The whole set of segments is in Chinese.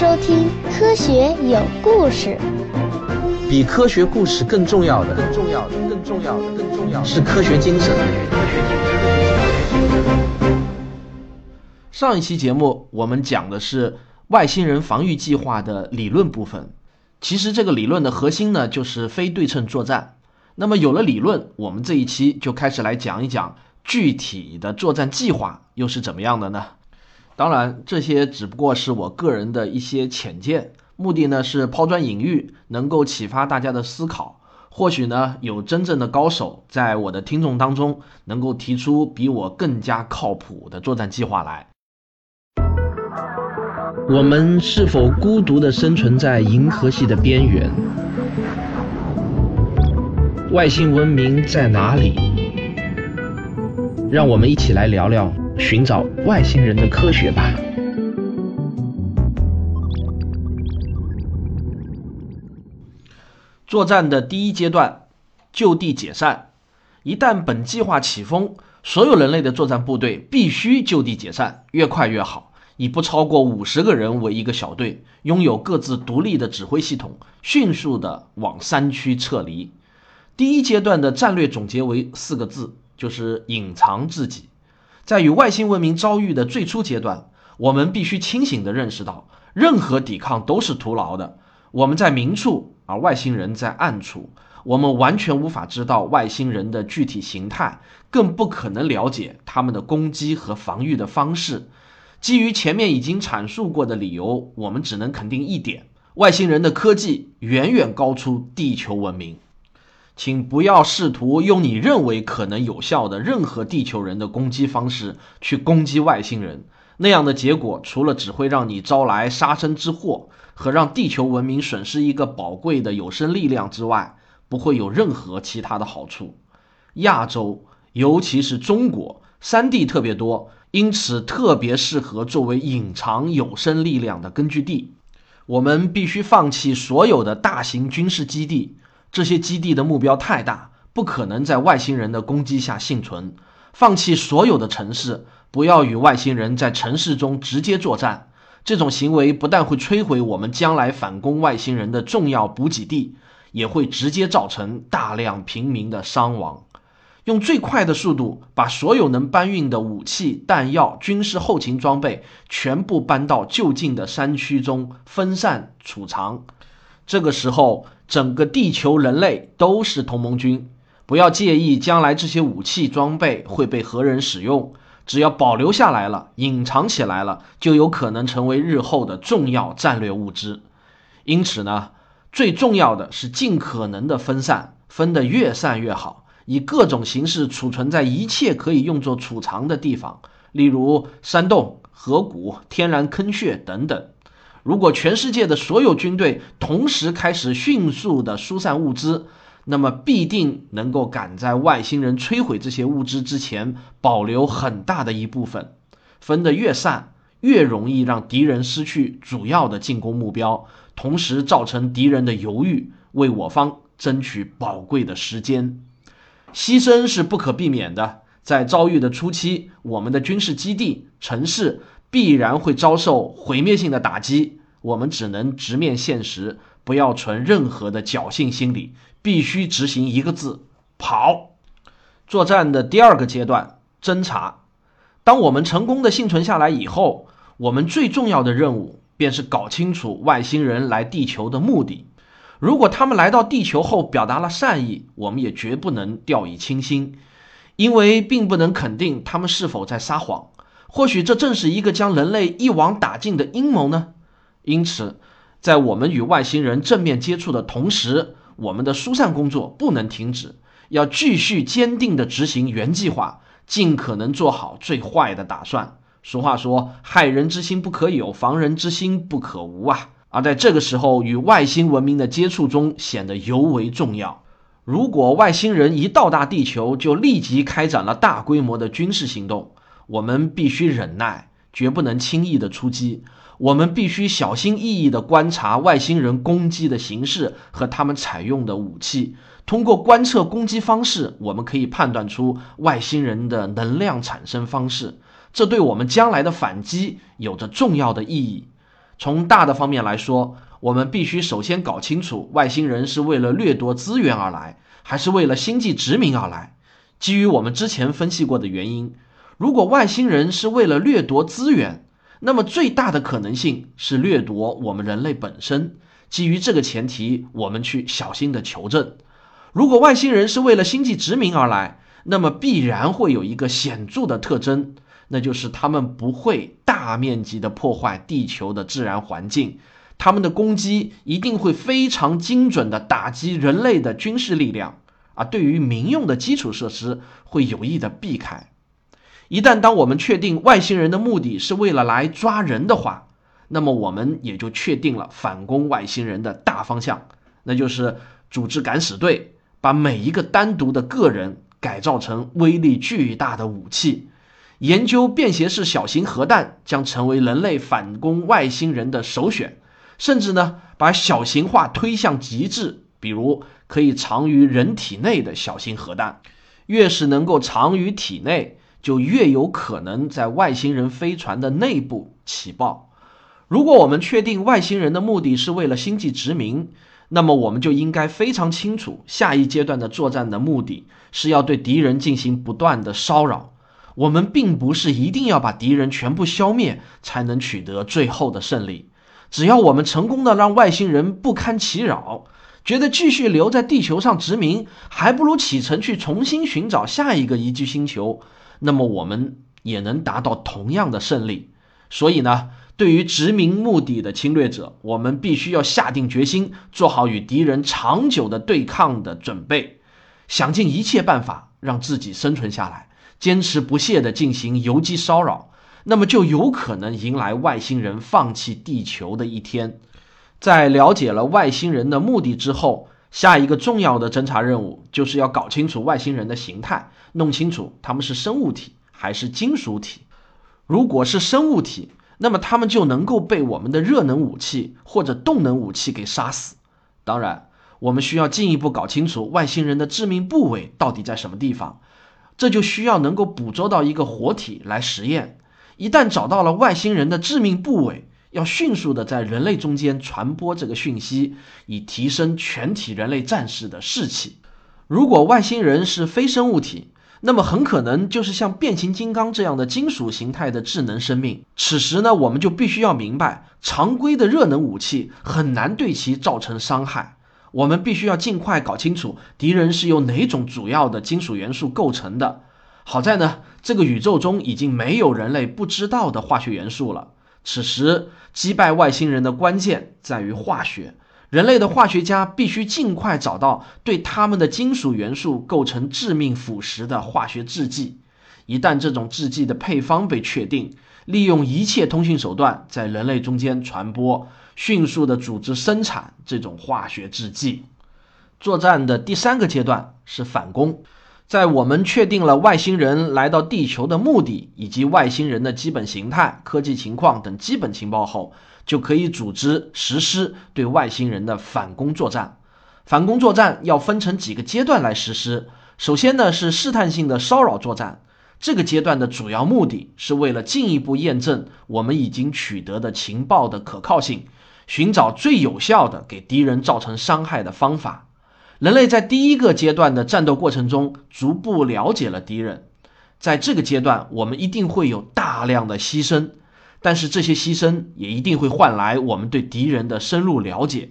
收听《科学有故事》。比科学故事更重要的，更重要的，更重要的，更重要的是科学精神。上一期节目我们讲的是外星人防御计划的理论部分。其实这个理论的核心呢，就是非对称作战。那么有了理论，我们这一期就开始来讲一讲具体的作战计划又是怎么样的呢？当然，这些只不过是我个人的一些浅见，目的呢是抛砖引玉，能够启发大家的思考。或许呢，有真正的高手在我的听众当中，能够提出比我更加靠谱的作战计划来。我们是否孤独地生存在银河系的边缘？外星文明在哪里？让我们一起来聊聊。寻找外星人的科学吧。作战的第一阶段，就地解散。一旦本计划起风，所有人类的作战部队必须就地解散，越快越好。以不超过五十个人为一个小队，拥有各自独立的指挥系统，迅速的往山区撤离。第一阶段的战略总结为四个字，就是隐藏自己。在与外星文明遭遇的最初阶段，我们必须清醒地认识到，任何抵抗都是徒劳的。我们在明处，而外星人在暗处。我们完全无法知道外星人的具体形态，更不可能了解他们的攻击和防御的方式。基于前面已经阐述过的理由，我们只能肯定一点：外星人的科技远远高出地球文明。请不要试图用你认为可能有效的任何地球人的攻击方式去攻击外星人，那样的结果除了只会让你招来杀身之祸和让地球文明损失一个宝贵的有生力量之外，不会有任何其他的好处。亚洲，尤其是中国，山地特别多，因此特别适合作为隐藏有生力量的根据地。我们必须放弃所有的大型军事基地。这些基地的目标太大，不可能在外星人的攻击下幸存。放弃所有的城市，不要与外星人在城市中直接作战。这种行为不但会摧毁我们将来反攻外星人的重要补给地，也会直接造成大量平民的伤亡。用最快的速度把所有能搬运的武器、弹药、军事后勤装备全部搬到就近的山区中分散储藏。这个时候。整个地球人类都是同盟军，不要介意将来这些武器装备会被何人使用，只要保留下来了、隐藏起来了，就有可能成为日后的重要战略物资。因此呢，最重要的是尽可能的分散，分得越散越好，以各种形式储存在一切可以用作储藏的地方，例如山洞、河谷、天然坑穴等等。如果全世界的所有军队同时开始迅速的疏散物资，那么必定能够赶在外星人摧毁这些物资之前，保留很大的一部分。分得越散，越容易让敌人失去主要的进攻目标，同时造成敌人的犹豫，为我方争取宝贵的时间。牺牲是不可避免的，在遭遇的初期，我们的军事基地、城市。必然会遭受毁灭性的打击，我们只能直面现实，不要存任何的侥幸心理，必须执行一个字：跑。作战的第二个阶段，侦查。当我们成功的幸存下来以后，我们最重要的任务便是搞清楚外星人来地球的目的。如果他们来到地球后表达了善意，我们也绝不能掉以轻心，因为并不能肯定他们是否在撒谎。或许这正是一个将人类一网打尽的阴谋呢。因此，在我们与外星人正面接触的同时，我们的疏散工作不能停止，要继续坚定地执行原计划，尽可能做好最坏的打算。俗话说：“害人之心不可有，防人之心不可无啊。”而在这个时候，与外星文明的接触中显得尤为重要。如果外星人一到达地球，就立即开展了大规模的军事行动。我们必须忍耐，绝不能轻易的出击。我们必须小心翼翼地观察外星人攻击的形式和他们采用的武器。通过观测攻击方式，我们可以判断出外星人的能量产生方式，这对我们将来的反击有着重要的意义。从大的方面来说，我们必须首先搞清楚外星人是为了掠夺资源而来，还是为了星际殖民而来。基于我们之前分析过的原因，如果外星人是为了掠夺资源，那么最大的可能性是掠夺我们人类本身。基于这个前提，我们去小心的求证。如果外星人是为了星际殖民而来，那么必然会有一个显著的特征，那就是他们不会大面积的破坏地球的自然环境，他们的攻击一定会非常精准的打击人类的军事力量，啊，对于民用的基础设施会有意的避开。一旦当我们确定外星人的目的是为了来抓人的话，那么我们也就确定了反攻外星人的大方向，那就是组织敢死队，把每一个单独的个人改造成威力巨大的武器。研究便携式小型核弹将成为人类反攻外星人的首选，甚至呢，把小型化推向极致，比如可以藏于人体内的小型核弹，越是能够藏于体内。就越有可能在外星人飞船的内部起爆。如果我们确定外星人的目的是为了星际殖民，那么我们就应该非常清楚，下一阶段的作战的目的是要对敌人进行不断的骚扰。我们并不是一定要把敌人全部消灭才能取得最后的胜利。只要我们成功的让外星人不堪其扰，觉得继续留在地球上殖民，还不如启程去重新寻找下一个宜居星球。那么我们也能达到同样的胜利。所以呢，对于殖民目的的侵略者，我们必须要下定决心，做好与敌人长久的对抗的准备，想尽一切办法让自己生存下来，坚持不懈地进行游击骚扰，那么就有可能迎来外星人放弃地球的一天。在了解了外星人的目的之后，下一个重要的侦查任务就是要搞清楚外星人的形态，弄清楚他们是生物体还是金属体。如果是生物体，那么他们就能够被我们的热能武器或者动能武器给杀死。当然，我们需要进一步搞清楚外星人的致命部位到底在什么地方，这就需要能够捕捉到一个活体来实验。一旦找到了外星人的致命部位，要迅速的在人类中间传播这个讯息，以提升全体人类战士的士气。如果外星人是非生物体，那么很可能就是像变形金刚这样的金属形态的智能生命。此时呢，我们就必须要明白，常规的热能武器很难对其造成伤害。我们必须要尽快搞清楚敌人是由哪种主要的金属元素构成的。好在呢，这个宇宙中已经没有人类不知道的化学元素了。此时，击败外星人的关键在于化学。人类的化学家必须尽快找到对他们的金属元素构成致命腐蚀的化学制剂。一旦这种制剂的配方被确定，利用一切通讯手段在人类中间传播，迅速的组织生产这种化学制剂。作战的第三个阶段是反攻。在我们确定了外星人来到地球的目的以及外星人的基本形态、科技情况等基本情报后，就可以组织实施对外星人的反攻作战。反攻作战要分成几个阶段来实施。首先呢是试探性的骚扰作战，这个阶段的主要目的是为了进一步验证我们已经取得的情报的可靠性，寻找最有效的给敌人造成伤害的方法。人类在第一个阶段的战斗过程中，逐步了解了敌人。在这个阶段，我们一定会有大量的牺牲，但是这些牺牲也一定会换来我们对敌人的深入了解。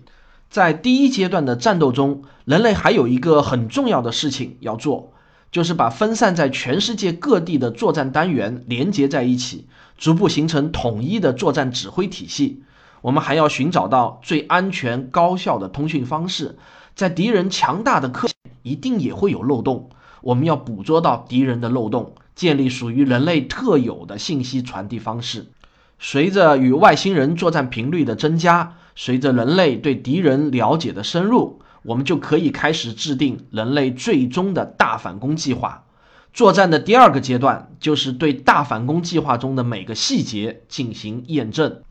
在第一阶段的战斗中，人类还有一个很重要的事情要做，就是把分散在全世界各地的作战单元连接在一起，逐步形成统一的作战指挥体系。我们还要寻找到最安全高效的通讯方式。在敌人强大的科一定也会有漏洞，我们要捕捉到敌人的漏洞，建立属于人类特有的信息传递方式。随着与外星人作战频率的增加，随着人类对敌人了解的深入，我们就可以开始制定人类最终的大反攻计划。作战的第二个阶段就是对大反攻计划中的每个细节进行验证。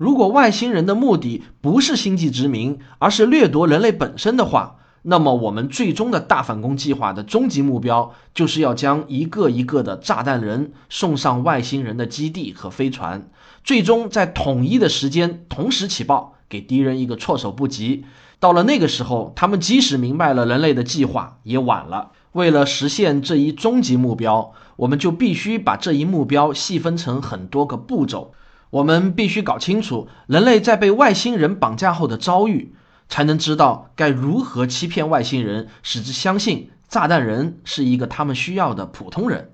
如果外星人的目的不是星际殖民，而是掠夺人类本身的话，那么我们最终的大反攻计划的终极目标，就是要将一个一个的炸弹人送上外星人的基地和飞船，最终在统一的时间同时起爆，给敌人一个措手不及。到了那个时候，他们即使明白了人类的计划，也晚了。为了实现这一终极目标，我们就必须把这一目标细分成很多个步骤。我们必须搞清楚人类在被外星人绑架后的遭遇。才能知道该如何欺骗外星人，使之相信炸弹人是一个他们需要的普通人。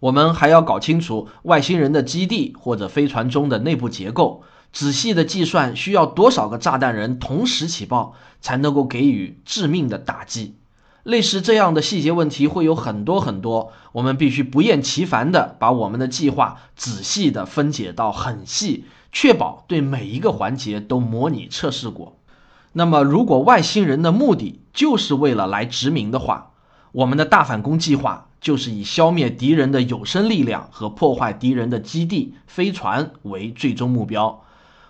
我们还要搞清楚外星人的基地或者飞船中的内部结构，仔细的计算需要多少个炸弹人同时起爆才能够给予致命的打击。类似这样的细节问题会有很多很多，我们必须不厌其烦的把我们的计划仔细的分解到很细，确保对每一个环节都模拟测试过。那么，如果外星人的目的就是为了来殖民的话，我们的大反攻计划就是以消灭敌人的有生力量和破坏敌人的基地、飞船为最终目标。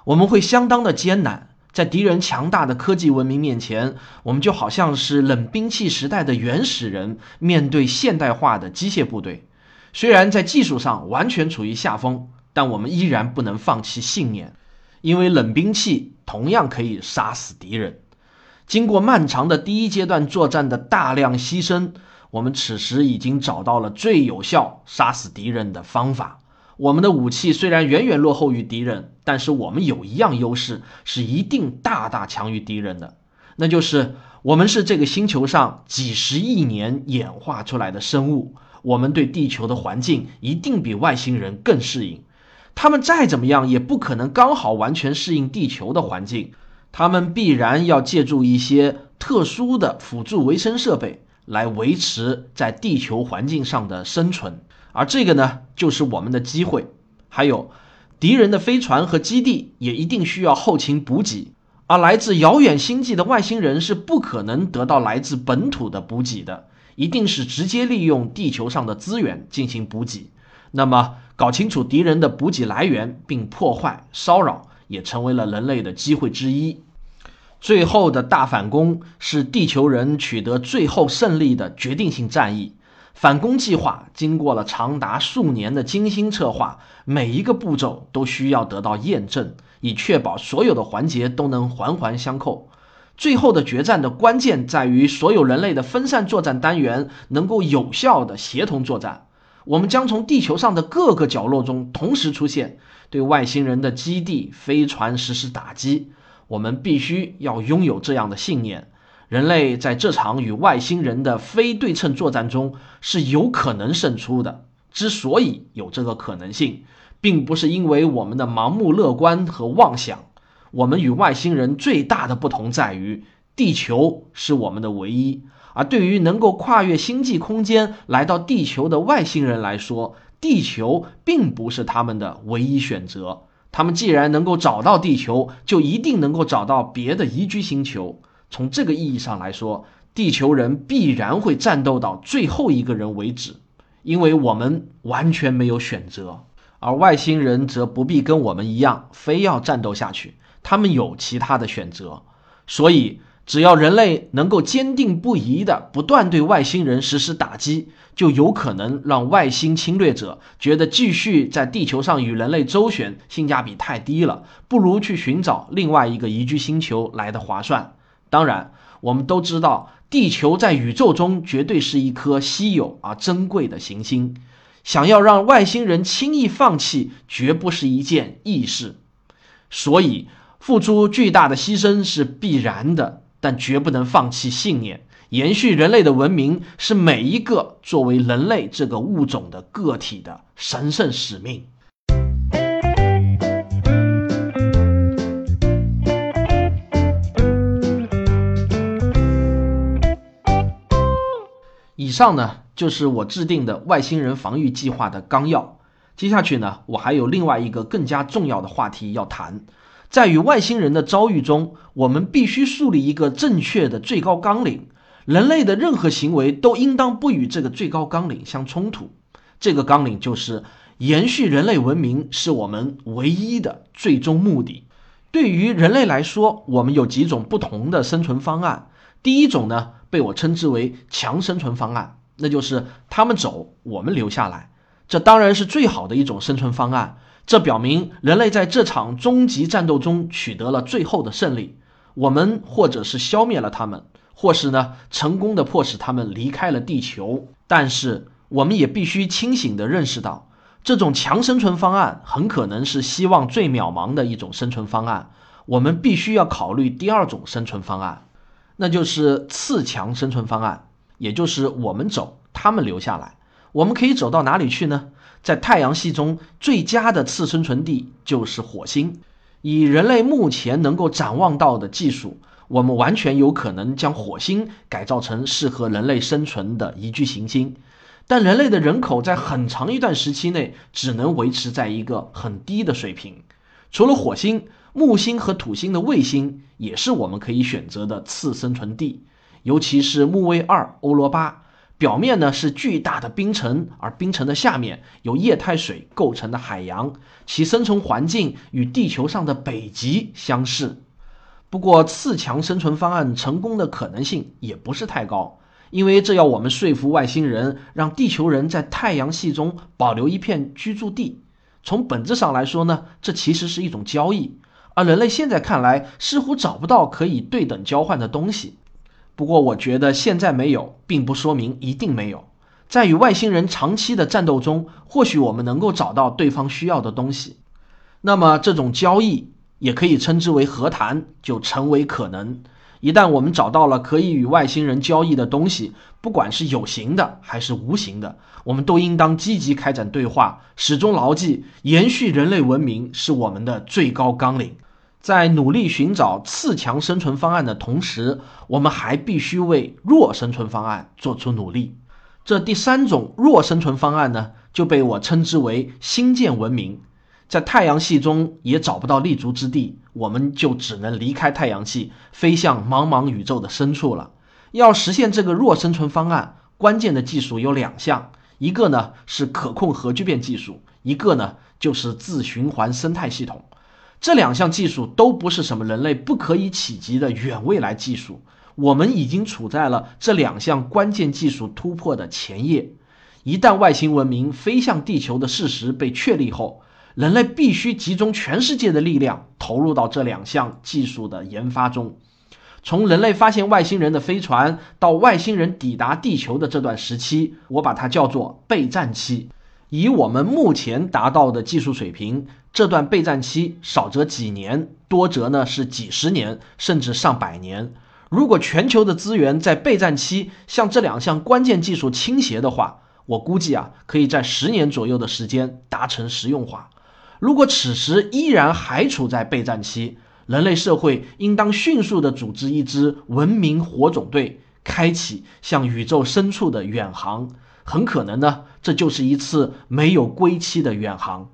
我们会相当的艰难，在敌人强大的科技文明面前，我们就好像是冷兵器时代的原始人面对现代化的机械部队。虽然在技术上完全处于下风，但我们依然不能放弃信念。因为冷兵器同样可以杀死敌人。经过漫长的第一阶段作战的大量牺牲，我们此时已经找到了最有效杀死敌人的方法。我们的武器虽然远远落后于敌人，但是我们有一样优势是一定大大强于敌人的，那就是我们是这个星球上几十亿年演化出来的生物，我们对地球的环境一定比外星人更适应。他们再怎么样也不可能刚好完全适应地球的环境，他们必然要借助一些特殊的辅助维生设备来维持在地球环境上的生存，而这个呢，就是我们的机会。还有，敌人的飞船和基地也一定需要后勤补给，而来自遥远星际的外星人是不可能得到来自本土的补给的，一定是直接利用地球上的资源进行补给。那么，搞清楚敌人的补给来源并破坏骚扰，也成为了人类的机会之一。最后的大反攻是地球人取得最后胜利的决定性战役。反攻计划经过了长达数年的精心策划，每一个步骤都需要得到验证，以确保所有的环节都能环环相扣。最后的决战的关键在于所有人类的分散作战单元能够有效的协同作战。我们将从地球上的各个角落中同时出现，对外星人的基地、飞船实施打击。我们必须要拥有这样的信念：人类在这场与外星人的非对称作战中是有可能胜出的。之所以有这个可能性，并不是因为我们的盲目乐观和妄想。我们与外星人最大的不同在于，地球是我们的唯一。而对于能够跨越星际空间来到地球的外星人来说，地球并不是他们的唯一选择。他们既然能够找到地球，就一定能够找到别的宜居星球。从这个意义上来说，地球人必然会战斗到最后一个人为止，因为我们完全没有选择。而外星人则不必跟我们一样，非要战斗下去，他们有其他的选择。所以。只要人类能够坚定不移地不断对外星人实施打击，就有可能让外星侵略者觉得继续在地球上与人类周旋性价比太低了，不如去寻找另外一个宜居星球来的划算。当然，我们都知道，地球在宇宙中绝对是一颗稀有而珍贵的行星，想要让外星人轻易放弃，绝不是一件易事。所以，付出巨大的牺牲是必然的。但绝不能放弃信念，延续人类的文明是每一个作为人类这个物种的个体的神圣使命。以上呢，就是我制定的外星人防御计划的纲要。接下去呢，我还有另外一个更加重要的话题要谈。在与外星人的遭遇中，我们必须树立一个正确的最高纲领。人类的任何行为都应当不与这个最高纲领相冲突。这个纲领就是延续人类文明是我们唯一的最终目的。对于人类来说，我们有几种不同的生存方案。第一种呢，被我称之为强生存方案，那就是他们走，我们留下来。这当然是最好的一种生存方案。这表明人类在这场终极战斗中取得了最后的胜利。我们或者是消灭了他们，或是呢成功的迫使他们离开了地球。但是我们也必须清醒地认识到，这种强生存方案很可能是希望最渺茫的一种生存方案。我们必须要考虑第二种生存方案，那就是次强生存方案，也就是我们走，他们留下来。我们可以走到哪里去呢？在太阳系中最佳的次生存地就是火星。以人类目前能够展望到的技术，我们完全有可能将火星改造成适合人类生存的宜居行星。但人类的人口在很长一段时期内只能维持在一个很低的水平。除了火星。木星和土星的卫星也是我们可以选择的次生存地，尤其是木卫二欧罗巴，表面呢是巨大的冰层，而冰层的下面有液态水构成的海洋，其生存环境与地球上的北极相似。不过，次强生存方案成功的可能性也不是太高，因为这要我们说服外星人，让地球人在太阳系中保留一片居住地。从本质上来说呢，这其实是一种交易。而人类现在看来似乎找不到可以对等交换的东西。不过，我觉得现在没有，并不说明一定没有。在与外星人长期的战斗中，或许我们能够找到对方需要的东西。那么，这种交易也可以称之为和谈，就成为可能。一旦我们找到了可以与外星人交易的东西，不管是有形的还是无形的，我们都应当积极开展对话，始终牢记延续人类文明是我们的最高纲领。在努力寻找次强生存方案的同时，我们还必须为弱生存方案做出努力。这第三种弱生存方案呢，就被我称之为星舰文明。在太阳系中也找不到立足之地，我们就只能离开太阳系，飞向茫茫宇宙的深处了。要实现这个弱生存方案，关键的技术有两项，一个呢是可控核聚变技术，一个呢就是自循环生态系统。这两项技术都不是什么人类不可以企及的远未来技术，我们已经处在了这两项关键技术突破的前夜。一旦外星文明飞向地球的事实被确立后，人类必须集中全世界的力量投入到这两项技术的研发中。从人类发现外星人的飞船到外星人抵达地球的这段时期，我把它叫做备战期。以我们目前达到的技术水平，这段备战期少则几年，多则呢是几十年，甚至上百年。如果全球的资源在备战期向这两项关键技术倾斜的话，我估计啊，可以在十年左右的时间达成实用化。如果此时依然还处在备战期，人类社会应当迅速地组织一支文明火种队，开启向宇宙深处的远航。很可能呢，这就是一次没有归期的远航，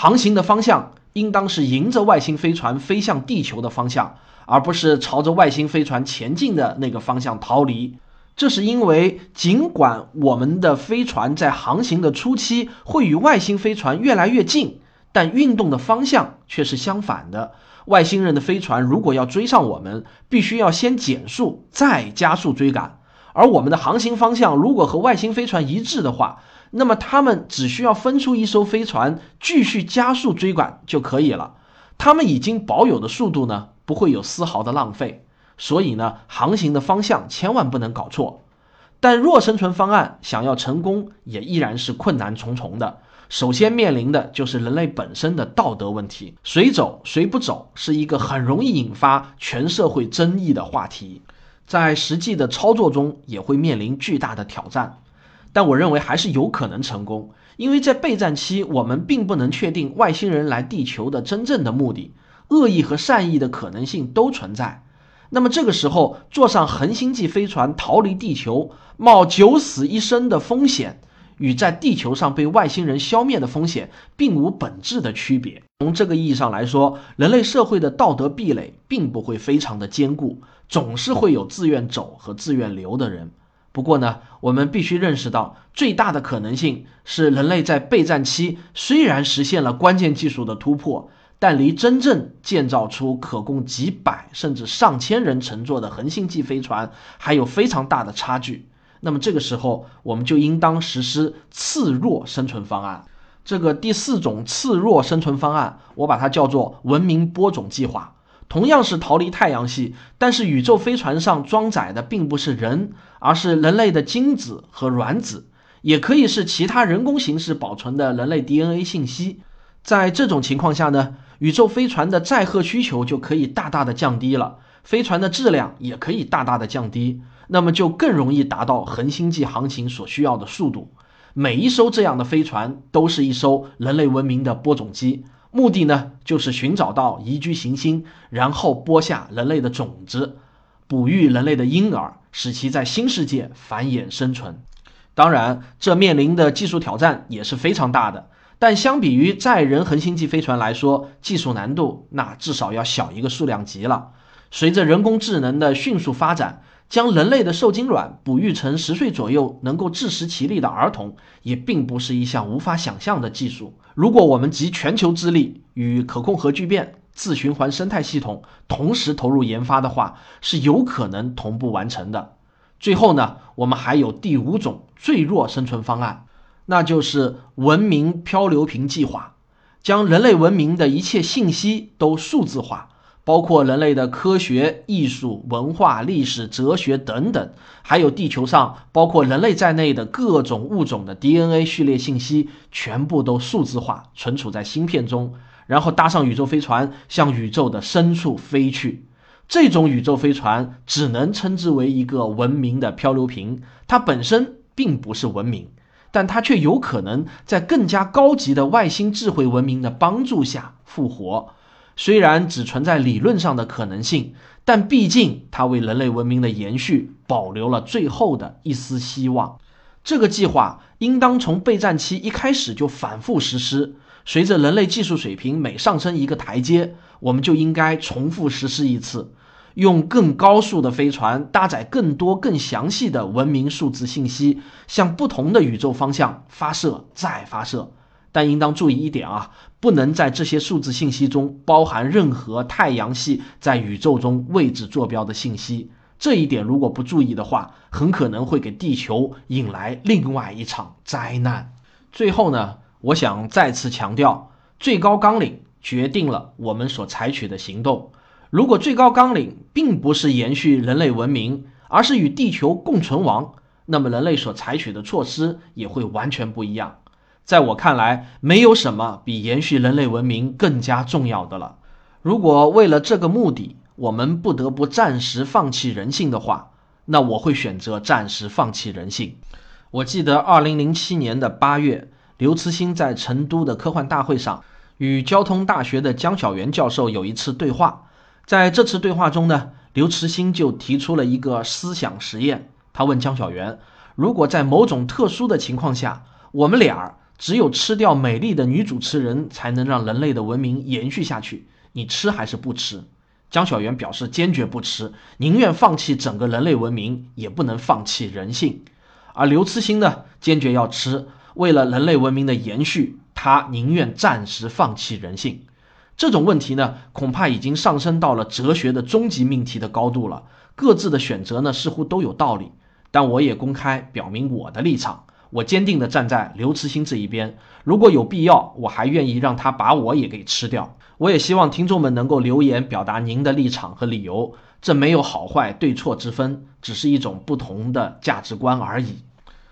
航行的方向应当是迎着外星飞船飞向地球的方向，而不是朝着外星飞船前进的那个方向逃离。这是因为，尽管我们的飞船在航行的初期会与外星飞船越来越近，但运动的方向却是相反的。外星人的飞船如果要追上我们，必须要先减速，再加速追赶。而我们的航行方向如果和外星飞船一致的话，那么他们只需要分出一艘飞船继续加速追赶就可以了。他们已经保有的速度呢，不会有丝毫的浪费。所以呢，航行的方向千万不能搞错。但弱生存方案想要成功，也依然是困难重重的。首先面临的就是人类本身的道德问题，谁走谁不走是一个很容易引发全社会争议的话题。在实际的操作中也会面临巨大的挑战，但我认为还是有可能成功，因为在备战期，我们并不能确定外星人来地球的真正的目的，恶意和善意的可能性都存在。那么这个时候，坐上恒星际飞船逃离地球，冒九死一生的风险，与在地球上被外星人消灭的风险并无本质的区别。从这个意义上来说，人类社会的道德壁垒并不会非常的坚固。总是会有自愿走和自愿留的人。不过呢，我们必须认识到，最大的可能性是人类在备战期虽然实现了关键技术的突破，但离真正建造出可供几百甚至上千人乘坐的恒星级飞船还有非常大的差距。那么这个时候，我们就应当实施次弱生存方案。这个第四种次弱生存方案，我把它叫做文明播种计划。同样是逃离太阳系，但是宇宙飞船上装载的并不是人，而是人类的精子和卵子，也可以是其他人工形式保存的人类 DNA 信息。在这种情况下呢，宇宙飞船的载荷需求就可以大大的降低了，飞船的质量也可以大大的降低，那么就更容易达到恒星际航行所需要的速度。每一艘这样的飞船都是一艘人类文明的播种机。目的呢，就是寻找到宜居行星，然后播下人类的种子，哺育人类的婴儿，使其在新世界繁衍生存。当然，这面临的技术挑战也是非常大的。但相比于载人恒星际飞船来说，技术难度那至少要小一个数量级了。随着人工智能的迅速发展，将人类的受精卵哺育成十岁左右能够自食其力的儿童，也并不是一项无法想象的技术。如果我们集全球之力与可控核聚变、自循环生态系统同时投入研发的话，是有可能同步完成的。最后呢，我们还有第五种最弱生存方案，那就是文明漂流瓶计划，将人类文明的一切信息都数字化。包括人类的科学、艺术、文化、历史、哲学等等，还有地球上包括人类在内的各种物种的 DNA 序列信息，全部都数字化存储在芯片中，然后搭上宇宙飞船向宇宙的深处飞去。这种宇宙飞船只能称之为一个文明的漂流瓶，它本身并不是文明，但它却有可能在更加高级的外星智慧文明的帮助下复活。虽然只存在理论上的可能性，但毕竟它为人类文明的延续保留了最后的一丝希望。这个计划应当从备战期一开始就反复实施。随着人类技术水平每上升一个台阶，我们就应该重复实施一次，用更高速的飞船搭载更多更详细的文明数字信息，向不同的宇宙方向发射再发射。但应当注意一点啊，不能在这些数字信息中包含任何太阳系在宇宙中位置坐标的信息。这一点如果不注意的话，很可能会给地球引来另外一场灾难。最后呢，我想再次强调，最高纲领决定了我们所采取的行动。如果最高纲领并不是延续人类文明，而是与地球共存亡，那么人类所采取的措施也会完全不一样。在我看来，没有什么比延续人类文明更加重要的了。如果为了这个目的，我们不得不暂时放弃人性的话，那我会选择暂时放弃人性。我记得二零零七年的八月，刘慈欣在成都的科幻大会上与交通大学的江晓原教授有一次对话。在这次对话中呢，刘慈欣就提出了一个思想实验。他问江晓原：如果在某种特殊的情况下，我们俩只有吃掉美丽的女主持人，才能让人类的文明延续下去。你吃还是不吃？江小源表示坚决不吃，宁愿放弃整个人类文明，也不能放弃人性。而刘慈欣呢，坚决要吃。为了人类文明的延续，他宁愿暂时放弃人性。这种问题呢，恐怕已经上升到了哲学的终极命题的高度了。各自的选择呢，似乎都有道理。但我也公开表明我的立场。我坚定地站在刘慈欣这一边，如果有必要，我还愿意让他把我也给吃掉。我也希望听众们能够留言表达您的立场和理由，这没有好坏对错之分，只是一种不同的价值观而已。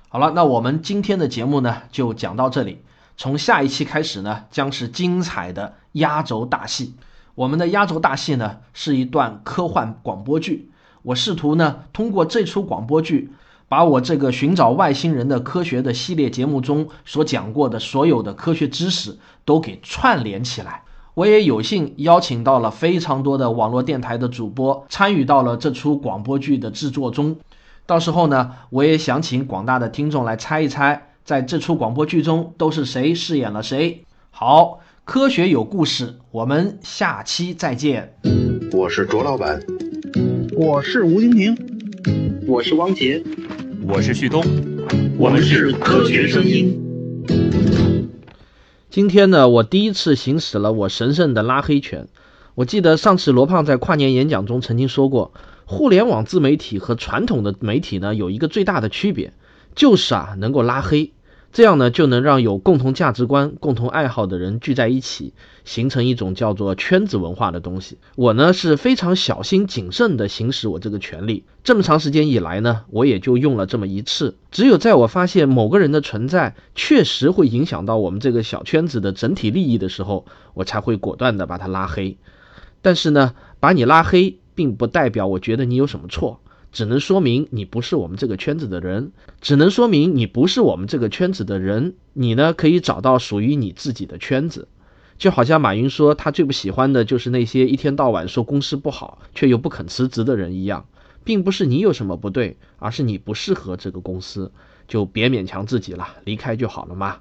好了，那我们今天的节目呢就讲到这里，从下一期开始呢将是精彩的压轴大戏。我们的压轴大戏呢是一段科幻广播剧，我试图呢通过这出广播剧。把我这个寻找外星人的科学的系列节目中所讲过的所有的科学知识都给串联起来。我也有幸邀请到了非常多的网络电台的主播参与到了这出广播剧的制作中。到时候呢，我也想请广大的听众来猜一猜，在这出广播剧中都是谁饰演了谁。好，科学有故事，我们下期再见。我是卓老板，我是吴晶晶，我是汪杰。我是旭东，我们是科学声音。今天呢，我第一次行使了我神圣的拉黑权。我记得上次罗胖在跨年演讲中曾经说过，互联网自媒体和传统的媒体呢有一个最大的区别，就是啊能够拉黑。这样呢，就能让有共同价值观、共同爱好的人聚在一起，形成一种叫做圈子文化的东西。我呢是非常小心谨慎地行使我这个权利。这么长时间以来呢，我也就用了这么一次。只有在我发现某个人的存在确实会影响到我们这个小圈子的整体利益的时候，我才会果断地把他拉黑。但是呢，把你拉黑，并不代表我觉得你有什么错。只能说明你不是我们这个圈子的人，只能说明你不是我们这个圈子的人。你呢，可以找到属于你自己的圈子。就好像马云说，他最不喜欢的就是那些一天到晚说公司不好却又不肯辞职的人一样，并不是你有什么不对，而是你不适合这个公司，就别勉强自己了，离开就好了嘛。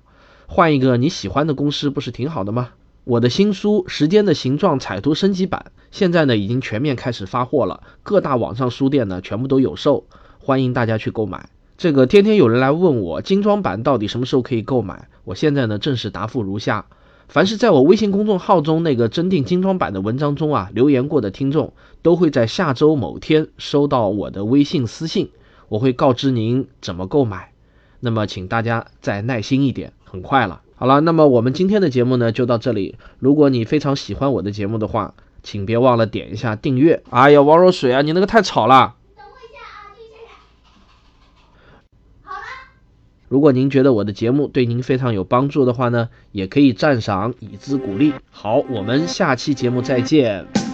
换一个你喜欢的公司，不是挺好的吗？我的新书《时间的形状》彩图升级版，现在呢已经全面开始发货了，各大网上书店呢全部都有售，欢迎大家去购买。这个天天有人来问我精装版到底什么时候可以购买，我现在呢正式答复如下：凡是在我微信公众号中那个征订精装版的文章中啊留言过的听众，都会在下周某天收到我的微信私信，我会告知您怎么购买。那么请大家再耐心一点，很快了。好了，那么我们今天的节目呢就到这里。如果你非常喜欢我的节目的话，请别忘了点一下订阅。哎呀，王若水啊，你那个太吵了。等我一下啊，停下来。好了。如果您觉得我的节目对您非常有帮助的话呢，也可以赞赏以资鼓励。好，我们下期节目再见。